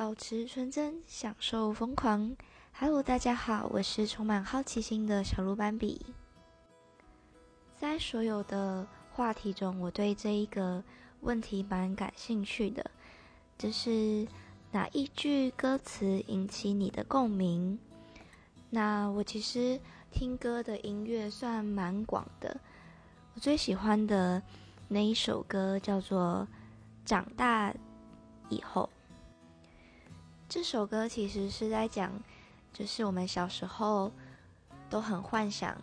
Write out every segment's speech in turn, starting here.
保持纯真，享受疯狂。Hello，大家好，我是充满好奇心的小鹿斑比。在所有的话题中，我对这一个问题蛮感兴趣的，就是哪一句歌词引起你的共鸣？那我其实听歌的音乐算蛮广的，我最喜欢的那一首歌叫做《长大以后》。这首歌其实是在讲，就是我们小时候都很幻想，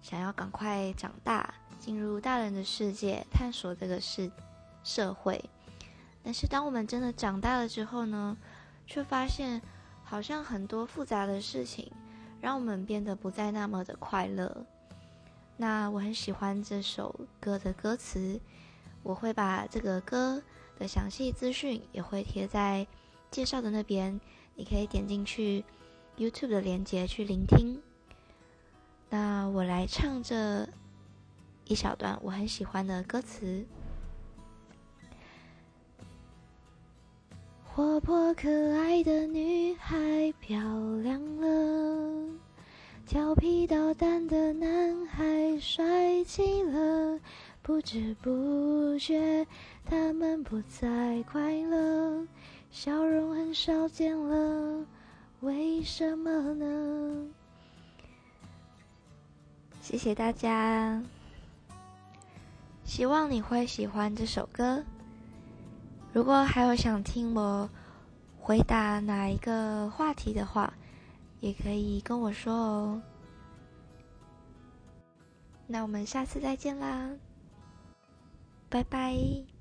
想要赶快长大，进入大人的世界，探索这个世社会。但是当我们真的长大了之后呢，却发现好像很多复杂的事情，让我们变得不再那么的快乐。那我很喜欢这首歌的歌词，我会把这个歌的详细资讯也会贴在。介绍的那边，你可以点进去 YouTube 的链接去聆听。那我来唱这一小段我很喜欢的歌词：活泼可爱的女孩漂亮了，调皮捣蛋的男孩帅气了，不知不觉他们不再快乐。笑容很少见了，为什么呢？谢谢大家，希望你会喜欢这首歌。如果还有想听我回答哪一个话题的话，也可以跟我说哦。那我们下次再见啦，拜拜。